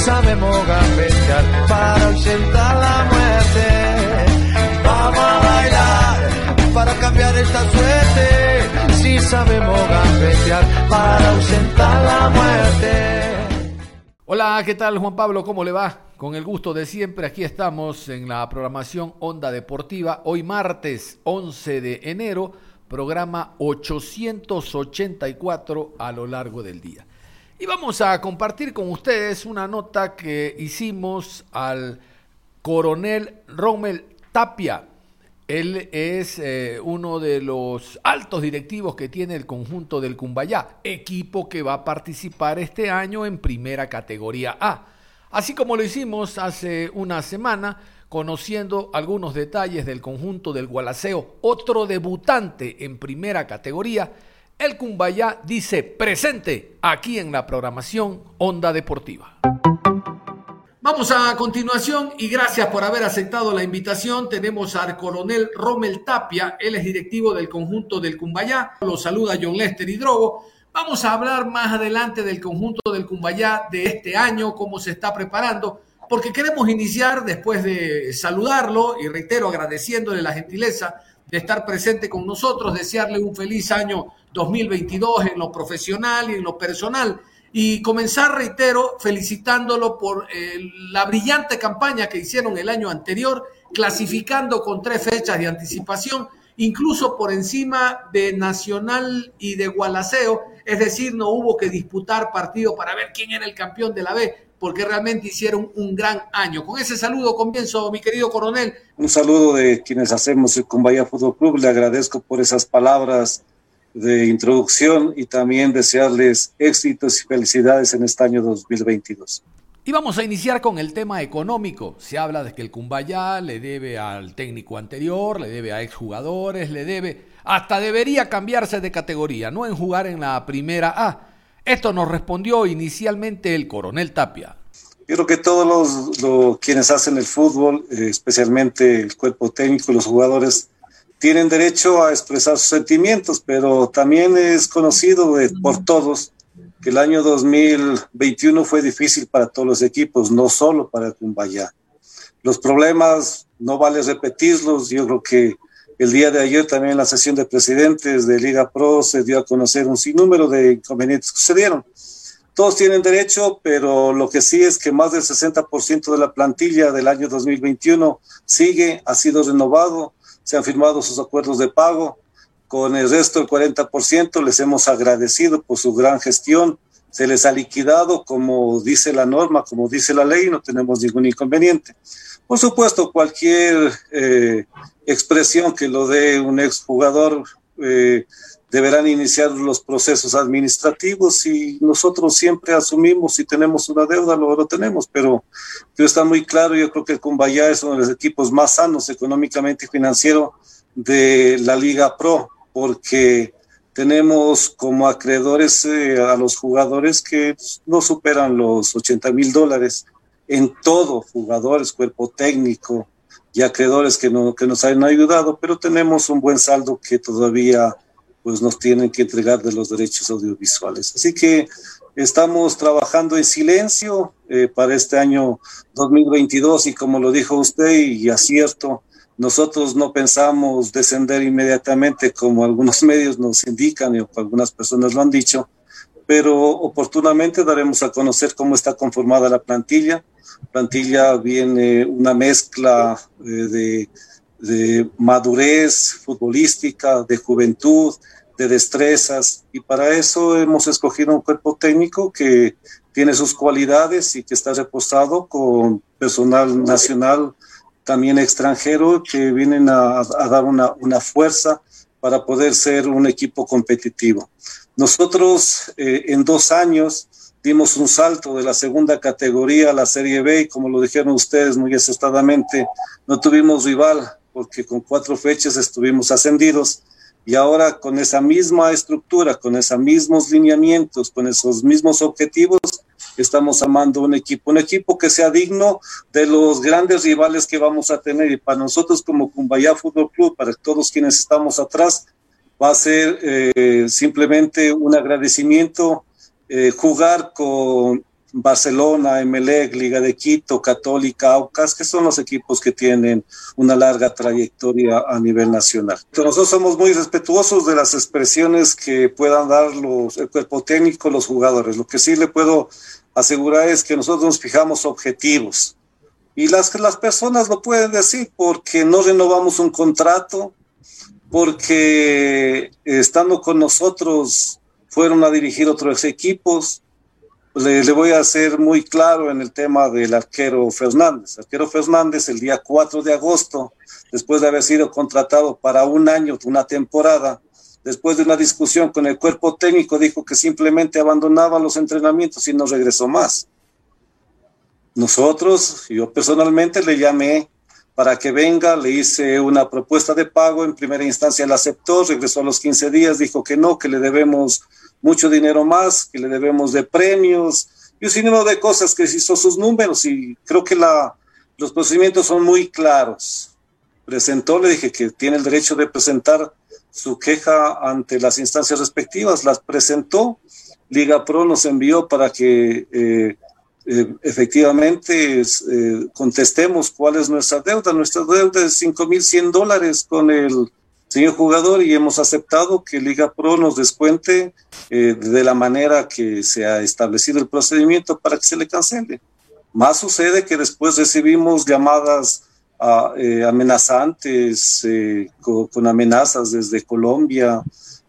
Sabemos gambetear para ausentar la muerte. Vamos a bailar para cambiar esta suerte. Si sabemos gambetear para ausentar la muerte. Hola, ¿qué tal Juan Pablo? ¿Cómo le va? Con el gusto de siempre, aquí estamos en la programación Onda Deportiva. Hoy martes 11 de enero, programa 884 a lo largo del día. Y vamos a compartir con ustedes una nota que hicimos al coronel Rommel Tapia. Él es eh, uno de los altos directivos que tiene el conjunto del Cumbayá, equipo que va a participar este año en primera categoría A. Así como lo hicimos hace una semana, conociendo algunos detalles del conjunto del Gualaceo, otro debutante en primera categoría el Cumbayá dice presente aquí en la programación Onda Deportiva. Vamos a continuación y gracias por haber aceptado la invitación. Tenemos al coronel Rommel Tapia, él es directivo del conjunto del Cumbayá. Lo saluda John Lester Hidrobo. Vamos a hablar más adelante del conjunto del Cumbayá de este año, cómo se está preparando, porque queremos iniciar después de saludarlo y reitero agradeciéndole la gentileza de estar presente con nosotros, desearle un feliz año 2022 en lo profesional y en lo personal. Y comenzar, reitero, felicitándolo por eh, la brillante campaña que hicieron el año anterior, clasificando con tres fechas de anticipación, incluso por encima de Nacional y de Gualaceo, es decir, no hubo que disputar partido para ver quién era el campeón de la B, porque realmente hicieron un gran año. Con ese saludo comienzo, mi querido coronel. Un saludo de quienes hacemos el Cumbaya Fútbol Club, le agradezco por esas palabras de introducción y también desearles éxitos y felicidades en este año 2022. Y vamos a iniciar con el tema económico. Se habla de que el Cumbayá le debe al técnico anterior, le debe a exjugadores, le debe, hasta debería cambiarse de categoría, no en jugar en la primera A. Esto nos respondió inicialmente el coronel Tapia. Yo creo que todos los, quienes hacen el fútbol, eh, especialmente el cuerpo técnico, los jugadores, tienen derecho a expresar sus sentimientos, pero también es conocido por todos que el año 2021 fue difícil para todos los equipos, no solo para Cumbayá. Los problemas no vale repetirlos, yo creo que el día de ayer también en la sesión de presidentes de Liga Pro se dio a conocer un sinnúmero de inconvenientes que sucedieron. Todos tienen derecho, pero lo que sí es que más del 60% de la plantilla del año 2021 sigue, ha sido renovado, se han firmado sus acuerdos de pago. Con el resto, el 40%, les hemos agradecido por su gran gestión. Se les ha liquidado como dice la norma, como dice la ley, no tenemos ningún inconveniente. Por supuesto, cualquier eh, expresión que lo dé un exjugador eh, deberán iniciar los procesos administrativos y nosotros siempre asumimos si tenemos una deuda, lo, lo tenemos, pero, pero está muy claro, yo creo que el Cumbayá es uno de los equipos más sanos económicamente y financiero de la Liga Pro, porque tenemos como acreedores eh, a los jugadores que no superan los 80 mil dólares en todo, jugadores, cuerpo técnico y acreedores que, no, que nos han ayudado, pero tenemos un buen saldo que todavía pues nos tienen que entregar de los derechos audiovisuales. Así que estamos trabajando en silencio eh, para este año 2022 y como lo dijo usted y acierto, nosotros no pensamos descender inmediatamente como algunos medios nos indican y algunas personas lo han dicho, pero oportunamente daremos a conocer cómo está conformada la plantilla. Plantilla viene una mezcla eh, de de madurez futbolística, de juventud, de destrezas, y para eso hemos escogido un cuerpo técnico que tiene sus cualidades y que está reposado con personal nacional también extranjero, que vienen a, dar una, una, fuerza para poder ser un equipo competitivo. Nosotros eh, en dos años dimos un salto de la segunda categoría a la Serie B y como lo dijeron ustedes muy acertadamente, no tuvimos rival porque con cuatro fechas estuvimos ascendidos y ahora con esa misma estructura, con esos mismos lineamientos, con esos mismos objetivos, estamos amando un equipo, un equipo que sea digno de los grandes rivales que vamos a tener. Y para nosotros como Cumbayá Fútbol Club, para todos quienes estamos atrás, va a ser eh, simplemente un agradecimiento eh, jugar con Barcelona, Emelec, Liga de Quito, Católica, Aucas, que son los equipos que tienen una larga trayectoria a nivel nacional. Nosotros somos muy respetuosos de las expresiones que puedan dar los, el cuerpo técnico, los jugadores. Lo que sí le puedo asegurar es que nosotros nos fijamos objetivos. Y las, las personas lo pueden decir porque no renovamos un contrato, porque estando con nosotros fueron a dirigir otros equipos, le, voy a ser muy claro en el tema del arquero Fernández. arquero Fernández el día 4 de agosto, después de haber sido contratado para un año, una temporada, después de una discusión con el cuerpo técnico, dijo que simplemente abandonaba los entrenamientos y no regresó más. Nosotros, yo personalmente le llamé para que venga, le hice una propuesta de pago, en primera instancia él aceptó, regresó a los 15 días, dijo que no, que le debemos mucho dinero más, que le debemos de premios y un sinnúmero de cosas que hizo sus números y creo que la, los procedimientos son muy claros. Presentó, le dije que tiene el derecho de presentar su queja ante las instancias respectivas, las presentó, Liga Pro nos envió para que eh, eh, efectivamente eh, contestemos cuál es nuestra deuda. Nuestra deuda es 5.100 dólares con el señor jugador y hemos aceptado que Liga Pro nos descuente eh, de la manera que se ha establecido el procedimiento para que se le cancele. Más sucede que después recibimos llamadas ah, eh, amenazantes eh, con, amenazas desde Colombia,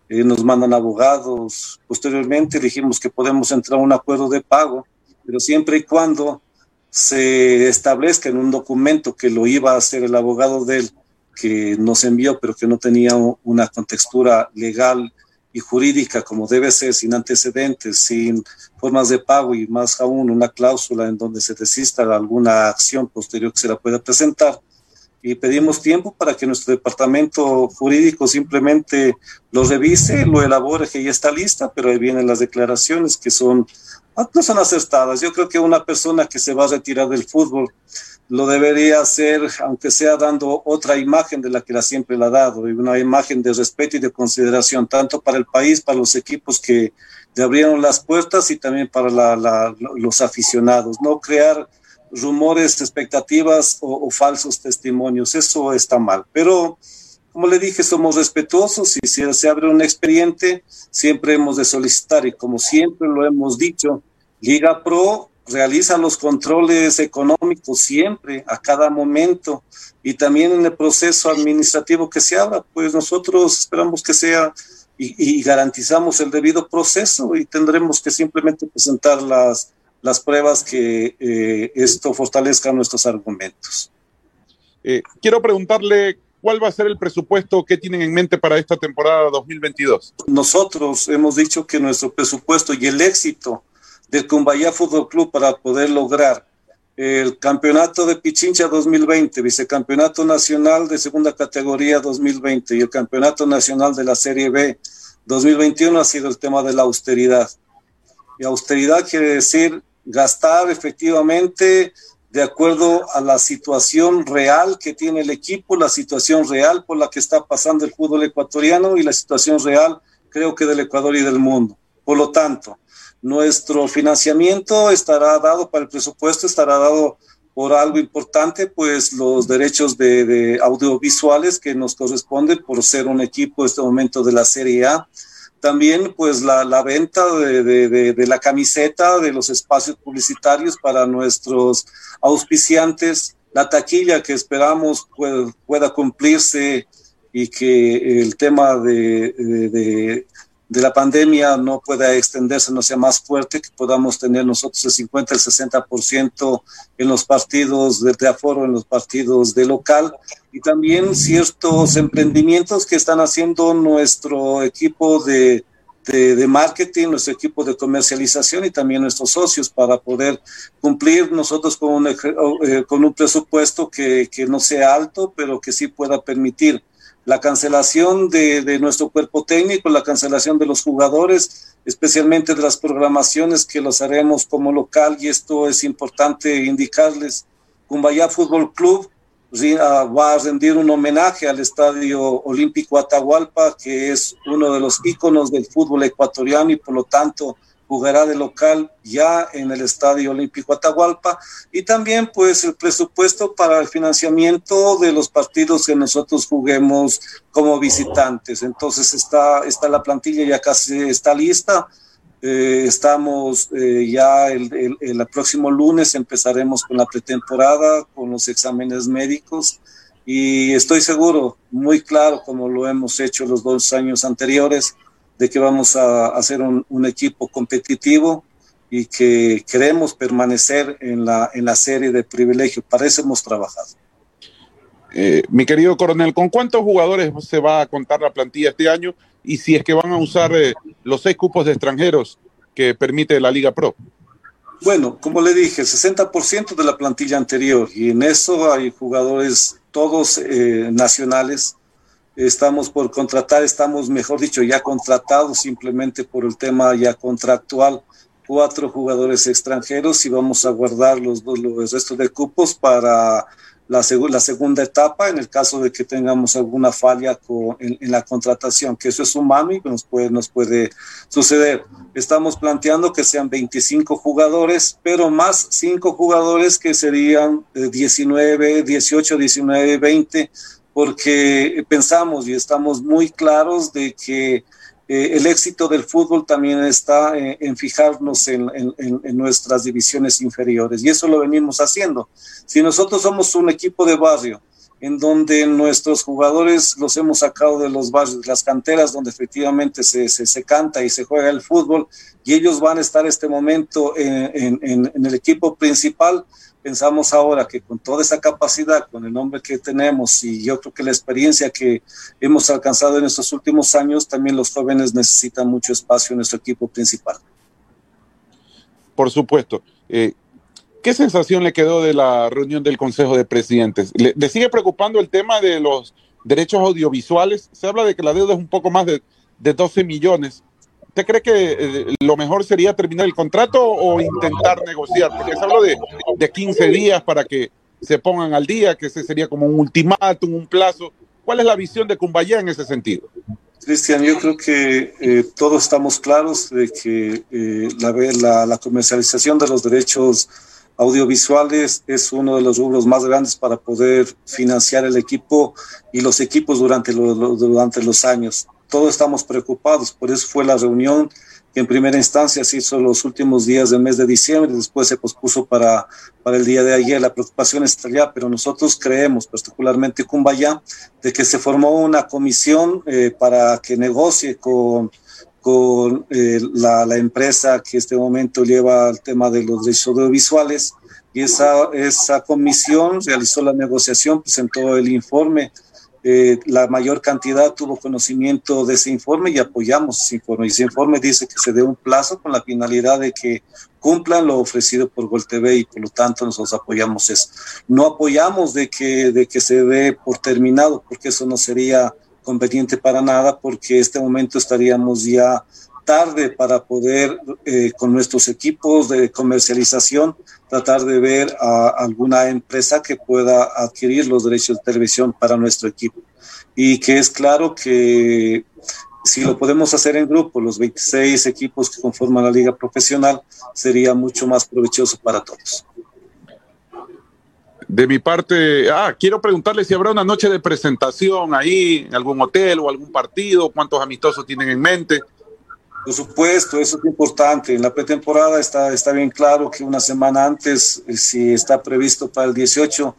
nos mandan abogados. Posteriormente dijimos que podemos entrar a un acuerdo de pago, pero siempre y cuando se establezca en un documento que lo iba a hacer el abogado de él que nos envió, pero que no tenía una contextura legal y jurídica como debe ser, sin antecedentes, sin formas de pago y más aún una cláusula en donde se desista alguna acción posterior que se la pueda presentar. Y pedimos tiempo para que nuestro departamento jurídico simplemente lo revise, lo elabore, que ya está lista, pero ahí vienen las declaraciones que son, no son acertadas. Yo creo que una persona que se va a retirar del fútbol lo debería hacer, aunque sea dando otra imagen de la que la siempre la ha dado, y una imagen de respeto y de consideración, tanto para el país, para los equipos que le abrieron las puertas y también para los aficionados. No crear rumores, expectativas o, falsos testimonios, eso está mal. Pero, como le dije, somos respetuosos y si se abre un expediente, siempre hemos de solicitar y como siempre lo hemos dicho, Liga Pro realiza los controles económicos siempre, a cada momento, y también en el proceso administrativo que se abra, pues nosotros esperamos que sea y, garantizamos el debido proceso y tendremos que simplemente presentar las, las pruebas que eh, esto fortalezca nuestros argumentos. Eh, quiero preguntarle cuál va a ser el presupuesto que tienen en mente para esta temporada 2022. Nosotros hemos dicho que nuestro presupuesto y el éxito del Cumbayá Fútbol Club para poder lograr el campeonato de Pichincha 2020, vicecampeonato nacional de segunda categoría 2020 y el campeonato nacional de la Serie B 2021 ha sido el tema de la austeridad. Y austeridad quiere decir gastar efectivamente de acuerdo a la situación real que tiene el equipo, la situación real por la que está pasando el fútbol ecuatoriano y la situación real creo que del Ecuador y del mundo. Por lo tanto, nuestro financiamiento estará dado para el presupuesto, estará dado por algo importante, pues los derechos de, audiovisuales que nos corresponden por ser un equipo en este momento de la Serie A. También pues la, venta de, la camiseta, de los espacios publicitarios para nuestros auspiciantes, la taquilla que esperamos pueda cumplirse y que el tema de la pandemia no pueda extenderse, no sea más fuerte, que podamos tener nosotros el 50, el 60% en los partidos de, aforo, en los partidos de local, y también ciertos emprendimientos que están haciendo nuestro equipo de, de, marketing, nuestro equipo de comercialización y también nuestros socios para poder cumplir nosotros con un, eh, con un presupuesto que, que no sea alto, pero que sí pueda permitir la cancelación de, nuestro cuerpo técnico, la cancelación de los jugadores, especialmente de las programaciones que los haremos como local y esto es importante indicarles. Cumbayá Fútbol Club ah, va a rendir un homenaje al Estadio Olímpico Atahualpa, que es uno de los íconos del fútbol ecuatoriano y por lo tanto jugará de local ya en el Estadio Olímpico Atahualpa y también pues el presupuesto para el financiamiento de los partidos que nosotros juguemos como visitantes. Entonces está, está la plantilla ya casi está lista. Eh, estamos eh, ya el, el, el, próximo lunes empezaremos con la pretemporada, con los exámenes médicos y estoy seguro, muy claro, como lo hemos hecho los dos años anteriores, de que vamos a hacer un, equipo competitivo y que queremos permanecer en la, en la serie de privilegio. Para eso hemos trabajado. Eh, mi querido coronel, ¿con cuántos jugadores se va a contar la plantilla este año? Y si es que van a usar eh, los seis cupos de extranjeros que permite la Liga Pro. Bueno, como le dije, 60% de la plantilla anterior y en eso hay jugadores todos eh, nacionales estamos por contratar, estamos, mejor dicho, ya contratados simplemente por el tema ya contractual, cuatro jugadores extranjeros y vamos a guardar los, los restos de cupos para la, la, segunda etapa en el caso de que tengamos alguna falla en, la contratación, que eso es humano y nos puede, nos puede suceder. Estamos planteando que sean 25 jugadores, pero más cinco jugadores que serían 19, 18, 19, 20 porque pensamos y estamos muy claros de que eh, el éxito del fútbol también está eh, en fijarnos en, nuestras divisiones inferiores y eso lo venimos haciendo. Si nosotros somos un equipo de barrio en donde nuestros jugadores los hemos sacado de los barrios, las canteras donde efectivamente se, se, canta y se juega el fútbol y ellos van a estar este momento en el equipo principal, pensamos ahora que con toda esa capacidad, con el nombre que tenemos y yo creo que la experiencia que hemos alcanzado en estos últimos años, también los jóvenes necesitan mucho espacio en nuestro equipo principal. Por supuesto. Eh, ¿Qué sensación le quedó de la reunión del Consejo de Presidentes? ¿Le, sigue preocupando el tema de los derechos audiovisuales? Se habla de que la deuda es un poco más de, de 12 millones. ¿Usted cree que eh, lo mejor sería terminar el contrato o intentar negociar? Porque se habló de, de 15 días para que se pongan al día, que ese sería como un ultimátum, un plazo. ¿Cuál es la visión de Cumbayá en ese sentido? Cristian, yo creo que eh, todos estamos claros de que eh, la, la, comercialización de los derechos audiovisuales es uno de los rubros más grandes para poder financiar el equipo y los equipos durante, durante los años todos estamos preocupados, por eso fue la reunión que en primera instancia se hizo los últimos días del mes de diciembre, después se pospuso para, para el día de ayer. La preocupación está allá, pero nosotros creemos, particularmente Cumbaya, de que se formó una comisión eh, para que negocie con, con eh, la, la, empresa que en este momento lleva el tema de los derechos audiovisuales y esa, esa comisión realizó la negociación, presentó el informe eh, la mayor cantidad tuvo conocimiento de ese informe y apoyamos ese informe. Y ese informe dice que se dé un plazo con la finalidad de que cumplan lo ofrecido por Gol y por lo tanto nosotros apoyamos eso. No apoyamos de que, de que se dé por terminado, porque eso no sería conveniente para nada, porque en este momento estaríamos ya tarde para poder, eh, con nuestros equipos de comercialización, tratar de ver a alguna empresa que pueda adquirir los derechos de televisión para nuestro equipo. Y que es claro que si lo podemos hacer en grupo, los 26 equipos que conforman la liga profesional, sería mucho más provechoso para todos. De mi parte, ah, quiero preguntarle si habrá una noche de presentación ahí, en algún hotel o algún partido, cuántos amistosos tienen en mente. Por supuesto, eso es importante. En la pretemporada está, está bien claro que una semana antes, eh, si está previsto para el 18,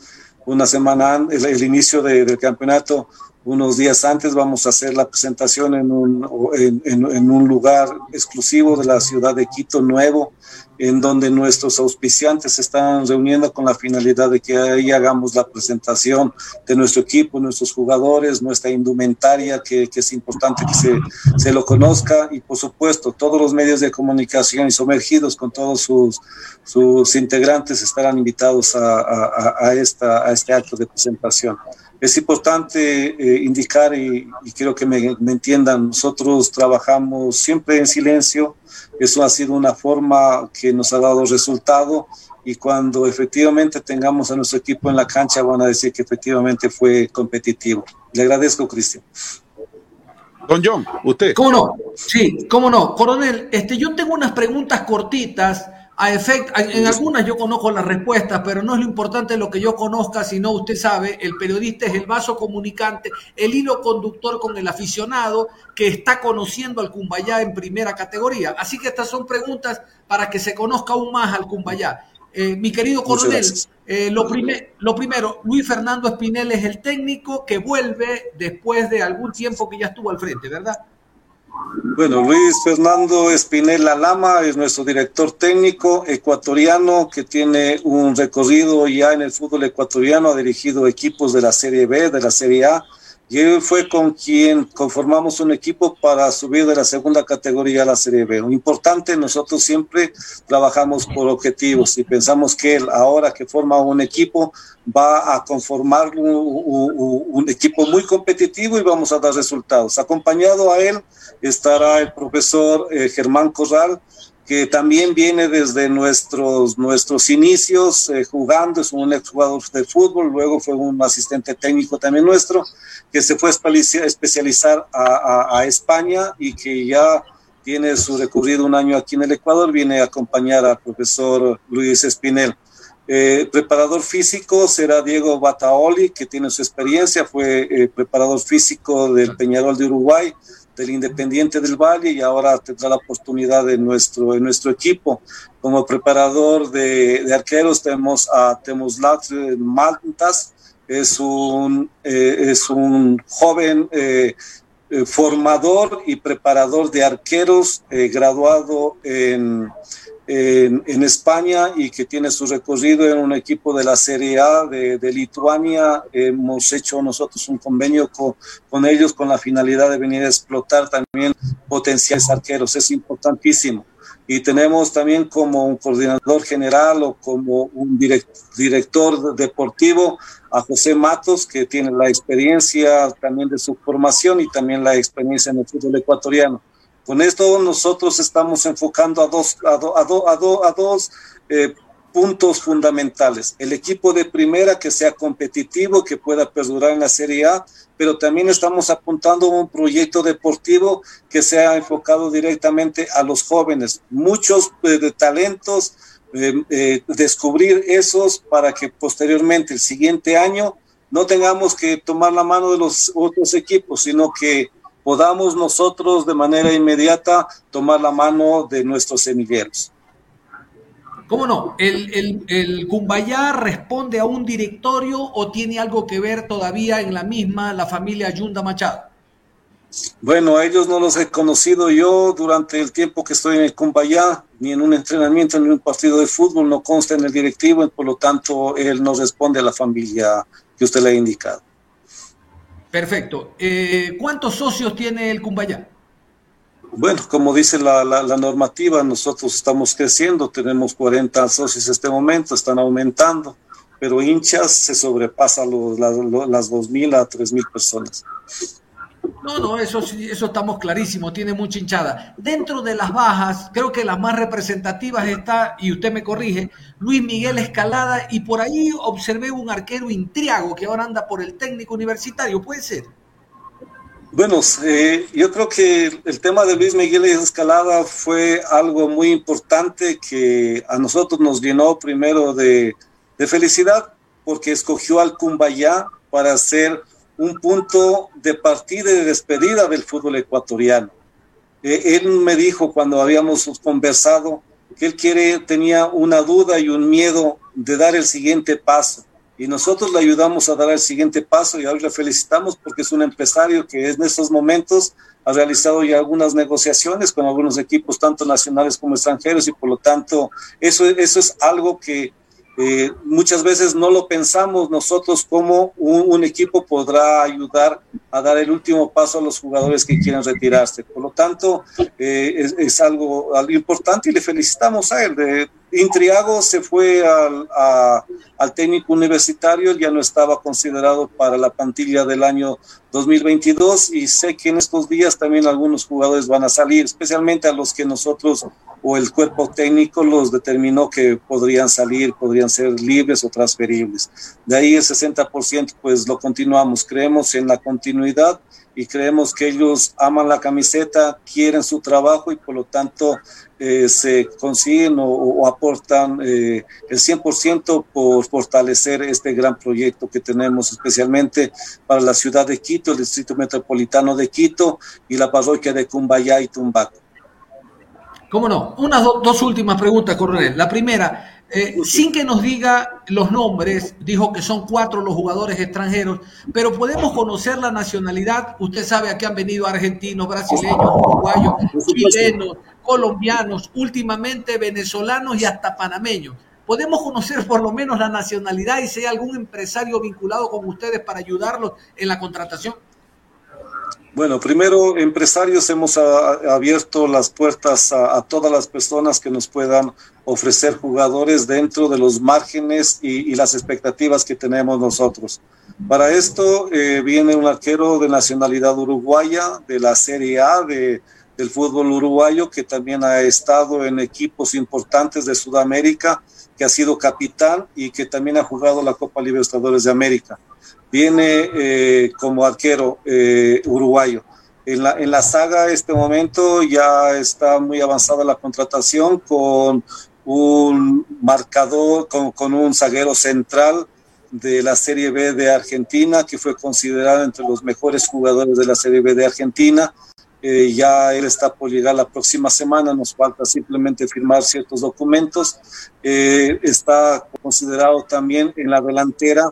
una semana antes, el, inicio del campeonato, unos días antes vamos a hacer la presentación en un, en, un lugar exclusivo de la ciudad de Quito nuevo, en donde nuestros auspiciantes se están reuniendo con la finalidad de que ahí hagamos la presentación de nuestro equipo, nuestros jugadores, nuestra indumentaria, que, es importante que se, se, lo conozca. Y por supuesto todos los medios de comunicación y sumergidos con todos sus, sus integrantes estarán invitados a, a, esta, a este acto de presentación es importante eh, indicar y, quiero que me, entiendan, nosotros trabajamos siempre en silencio, eso ha sido una forma que nos ha dado resultado y cuando efectivamente tengamos a nuestro equipo en la cancha van a decir que efectivamente fue competitivo. Le agradezco, Cristian. Don John, usted. ¿Cómo no? Sí, cómo no. Coronel, este, yo tengo unas preguntas cortitas a efecto, en algunas yo conozco las respuestas, pero no es lo importante lo que yo conozca, sino usted sabe, el periodista es el vaso comunicante, el hilo conductor con el aficionado que está conociendo al Cumbayá en primera categoría. Así que estas son preguntas para que se conozca aún más al Cumbayá. Eh, mi querido coronel, eh, lo, lo primero, Luis Fernando Espinel es el técnico que vuelve después de algún tiempo que ya estuvo al frente, ¿verdad? Bueno, Luis Fernando Espinela Lama es nuestro director técnico ecuatoriano que tiene un recorrido ya en el fútbol ecuatoriano, ha dirigido equipos de la Serie B, de la Serie A, y él fue con quien conformamos un equipo para subir de la segunda categoría a la Serie B. Importante, nosotros siempre trabajamos por objetivos y pensamos que él, ahora que forma un equipo, va a conformar un, equipo muy competitivo y vamos a dar resultados. Acompañado a él estará el profesor eh, Germán Corral, que también viene desde nuestros, nuestros inicios eh, jugando, es un exjugador de fútbol, luego fue un asistente técnico también nuestro, que se fue a especializar a, España y que ya tiene su recorrido un año aquí en el Ecuador, viene a acompañar al profesor Luis Espinel. Eh, preparador físico será Diego Bataoli, que tiene su experiencia, fue eh, preparador físico del Peñarol de Uruguay, del Independiente del Valle y ahora tendrá la oportunidad en nuestro, nuestro equipo. Como preparador de, arqueros tenemos a Temoslat Maltas, es un, eh, es un joven eh, eh, formador y preparador de arqueros graduado en en, España y que tiene su recorrido en un equipo de la Serie A de, Lituania. Hemos hecho nosotros un convenio con, con, ellos con la finalidad de venir a explotar también potenciales arqueros. Es importantísimo. Y tenemos también como un coordinador general o como un director deportivo a José Matos, que tiene la experiencia también de su formación y también la experiencia en el fútbol ecuatoriano. Con esto nosotros estamos enfocando a dos, eh, puntos fundamentales. El equipo de primera que sea competitivo, que pueda perdurar en la Serie A, pero también estamos apuntando a un proyecto deportivo que sea enfocado directamente a los jóvenes. Muchos eh, talentos, eh, descubrir esos para que posteriormente, el siguiente año, no tengamos que tomar la mano de los otros equipos, sino que podamos nosotros de manera inmediata tomar la mano de nuestros semilleros. ¿Cómo no? ¿El, el, el Cumbayá responde a un directorio o tiene algo que ver todavía en la misma la familia Yunda Machado? Bueno, a ellos no los he conocido yo durante el tiempo que estoy en el Cumbayá, ni en un entrenamiento, ni en un partido de fútbol, no consta en el directivo, por lo tanto, él no responde a la familia que usted le ha indicado. Perfecto. Eh, ¿Cuántos socios tiene el Cumbayá? Bueno, como dice la, normativa, nosotros estamos creciendo, tenemos 40 socios en este momento, están aumentando, pero hinchas se sobrepasa los, las 2.000 a 3.000 personas. No, no, eso, eso estamos clarísimos, tiene mucha hinchada. Dentro de las bajas, creo que las más representativas está, y usted me corrige, Luis Miguel Escalada, y por ahí observé un arquero intriago que ahora anda por el técnico universitario, ¿puede ser? Bueno, yo creo que el tema de Luis Miguel Escalada fue algo muy importante que a nosotros nos llenó primero de, de felicidad porque escogió al Cumbayá para ser un punto de partida y de despedida del fútbol ecuatoriano. Eh, él me dijo cuando habíamos conversado que él quiere, tenía una duda y un miedo de dar el siguiente paso. y nosotros le ayudamos a dar el siguiente paso y hoy le felicitamos porque es un empresario que en estos momentos ha realizado ya algunas negociaciones con algunos equipos, tanto nacionales como extranjeros, y por lo tanto eso, eso es algo que eh, muchas veces no lo pensamos nosotros como un, equipo podrá ayudar a dar el último paso a los jugadores que quieran retirarse. Por lo tanto, eh, es, algo, importante y le felicitamos a él. Intriago se fue al, al técnico universitario, ya no estaba considerado para la plantilla del año 2022 y sé que en estos días también algunos jugadores van a salir, especialmente a los que nosotros o el cuerpo técnico los determinó que podrían salir, podrían ser libres o transferibles. De ahí el 60% pues lo continuamos, creemos en la continuidad y creemos que ellos aman la camiseta, quieren su trabajo y por lo tanto eh, se consiguen o, aportan eh, el 100% por fortalecer este gran proyecto que tenemos especialmente para la ciudad de Quito, el distrito metropolitano de Quito y la parroquia de Cumbayá y Tumbaco. ¿Cómo no? Unas dos últimas preguntas, coronel. La primera, eh, sin que nos diga los nombres, dijo que son cuatro los jugadores extranjeros, pero podemos conocer la nacionalidad. Usted sabe a qué han venido argentinos, brasileños, uruguayos, chilenos, colombianos, últimamente venezolanos y hasta panameños. Podemos conocer por lo menos la nacionalidad y si hay algún empresario vinculado con ustedes para ayudarlos en la contratación. Bueno, primero, empresarios, hemos abierto las puertas a, todas las personas que nos puedan ofrecer jugadores dentro de los márgenes y, las expectativas que tenemos nosotros. Para esto eh, viene un arquero de nacionalidad uruguaya, de la Serie A de, del fútbol uruguayo, que también ha estado en equipos importantes de Sudamérica, que ha sido capitán y que también ha jugado la Copa Libertadores de América viene eh, como arquero eh, uruguayo. En la, en la saga, este momento ya está muy avanzada la contratación con un marcador, con, con, un zaguero central de la Serie B de Argentina, que fue considerado entre los mejores jugadores de la Serie B de Argentina. Eh, ya él está por llegar la próxima semana, nos falta simplemente firmar ciertos documentos. está considerado también en la delantera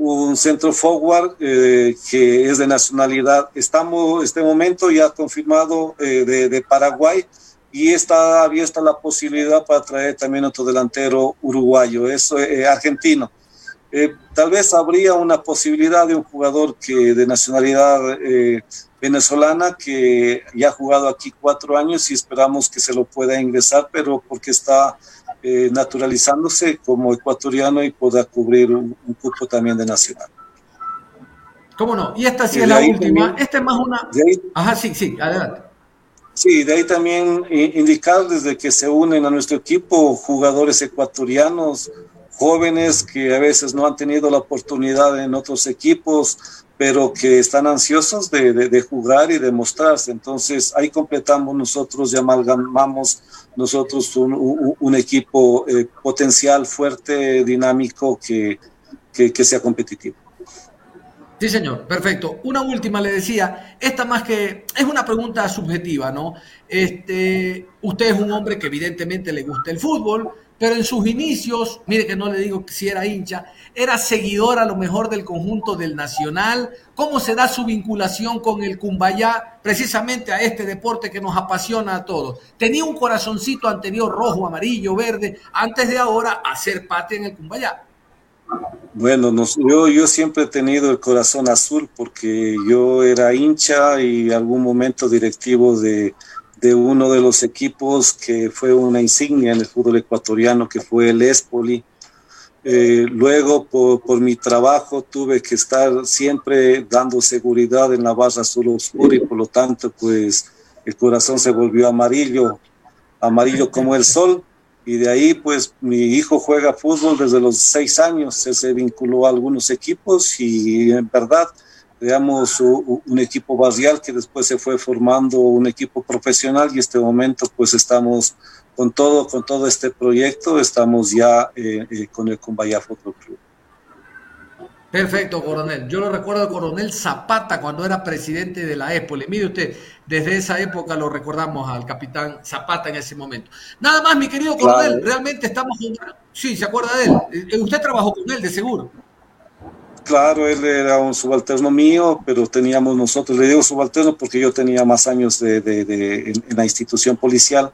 un centro forward eh, que es de nacionalidad. Estamos, este momento ya confirmado eh, de, Paraguay y está abierta la posibilidad para traer también otro delantero uruguayo, eso eh, argentino. tal vez habría una posibilidad de un jugador que de nacionalidad venezolana que ya ha jugado aquí cuatro años y esperamos que se lo pueda ingresar, pero porque está eh, naturalizándose como ecuatoriano y pueda cubrir un, cupo también de nacional. ¿Cómo no? Y esta sí es la última. esta es más una. Ajá, sí, sí, adelante. Sí, de ahí también indicar desde que se unen a nuestro equipo jugadores ecuatorianos, jóvenes que a veces no han tenido la oportunidad en otros equipos, pero que están ansiosos de, de, jugar y de mostrarse. Entonces ahí completamos nosotros y amalgamamos nosotros un, un, equipo eh, potencial, fuerte, dinámico, que, que, que, sea competitivo. Sí, señor, perfecto. Una última le decía, esta más que es una pregunta subjetiva, ¿no? Este, usted es un hombre que evidentemente le gusta el fútbol, pero en sus inicios, mire que no le digo si era hincha, era seguidor a lo mejor del conjunto del Nacional. ¿Cómo se da su vinculación con el Cumbayá, precisamente a este deporte que nos apasiona a todos? Tenía un corazoncito anterior rojo, amarillo, verde, antes de ahora hacer parte en el Cumbayá. Bueno, yo, yo siempre he tenido el corazón azul porque yo era hincha y algún momento directivo de, de uno de los equipos que fue una insignia en el fútbol ecuatoriano, que fue el Espoli. Eh, luego, por, mi trabajo, tuve que estar siempre dando seguridad en la barra azul oscura y por lo tanto, pues el corazón se volvió amarillo, amarillo como el sol. Y de ahí, pues mi hijo juega fútbol desde los seis años, se vinculó a algunos equipos y en verdad, creamos un equipo barrial que después se fue formando un equipo profesional y este momento pues estamos con todo, con todo este proyecto, estamos ya eh, eh, con el Cumbaya Fútbol Club. Perfecto, coronel. Yo lo recuerdo coronel Zapata cuando era presidente de la EPOLE. Mire usted, desde esa época lo recordamos al capitán Zapata en ese momento. Nada más, mi querido coronel, realmente estamos... Sí, ¿se acuerda de él? Eh, usted trabajó con él, de seguro. Claro, él era un subalterno mío, pero teníamos nosotros, le digo subalterno porque yo tenía más años de, en, la institución policial,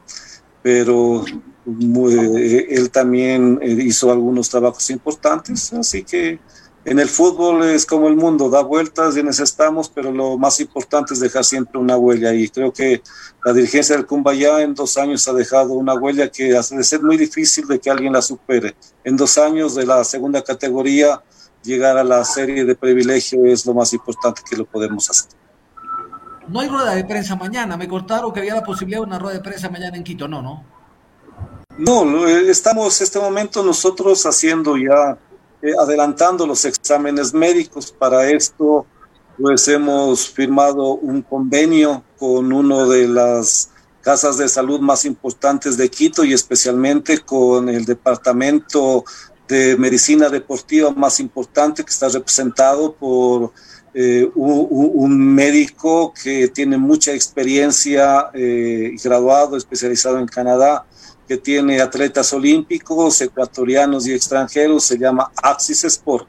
pero eh, él también eh, hizo algunos trabajos importantes, así que en el fútbol es como el mundo, da vueltas en eso estamos, pero lo más importante es dejar siempre una huella y creo que la dirigencia del Cumbayá en dos años ha dejado una huella que hace de ser muy difícil de que alguien la supere. En dos años de la segunda categoría llegar a la serie de privilegio es lo más importante que lo podemos hacer. No hay rueda de prensa mañana, me cortaron que había la posibilidad de una rueda de prensa mañana en Quito, no, ¿no? No, estamos este momento nosotros haciendo ya eh, adelantando los exámenes médicos. Para esto, pues hemos firmado un convenio con una de las casas de salud más importantes de Quito y especialmente con el departamento de medicina deportiva más importante que está representado por eh, un, médico que tiene mucha experiencia, eh, graduado, especializado en Canadá, que tiene atletas olímpicos, ecuatorianos y extranjeros, se llama Axis Sport.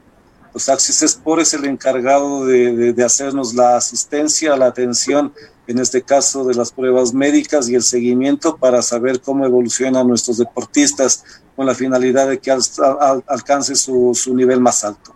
Pues Axis Sport es el encargado de, de, hacernos la asistencia, la atención, en este caso de las pruebas médicas y el seguimiento para saber cómo evolucionan nuestros deportistas con la finalidad de que alcance su, su nivel más alto.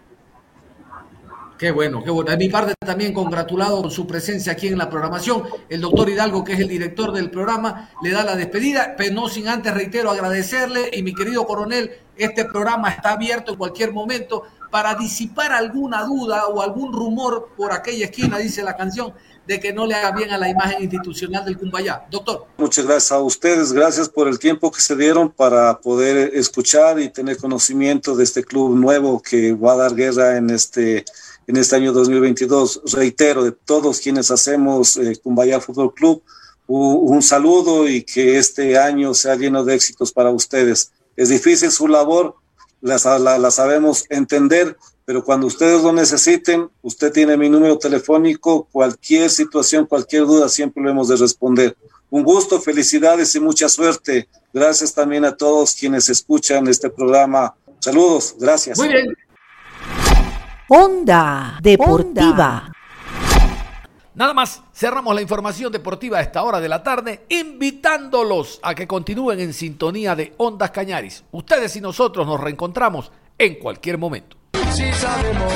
Qué bueno, qué bueno. De mi parte también congratulado por su presencia aquí en la programación. El doctor Hidalgo, que es el director del programa, le da la despedida, pero no sin antes, reitero, agradecerle. Y mi querido coronel, este programa está abierto en cualquier momento para disipar alguna duda o algún rumor por aquella esquina, dice la canción, de que no le haga bien a la imagen institucional del Cumbayá. Doctor. Muchas gracias a ustedes, gracias por el tiempo que se dieron para poder escuchar y tener conocimiento de este club nuevo que va a dar guerra en este en este año 2022. Reitero, de todos quienes hacemos eh, Cumbaya Fútbol Club, un, saludo y que este año sea lleno de éxitos para ustedes. Es difícil su labor, la, la, sabemos entender, pero cuando ustedes lo necesiten, usted tiene mi número telefónico, cualquier situación, cualquier duda, siempre lo hemos de responder. Un gusto, felicidades y mucha suerte. Gracias también a todos quienes escuchan este programa. Saludos, gracias. Muy bien. Onda Deportiva. Nada más, cerramos la información deportiva a esta hora de la tarde, invitándolos a que continúen en sintonía de Ondas Cañaris. Ustedes y nosotros nos reencontramos en cualquier momento. Si sabemos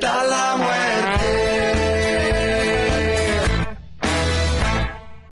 para la muerte.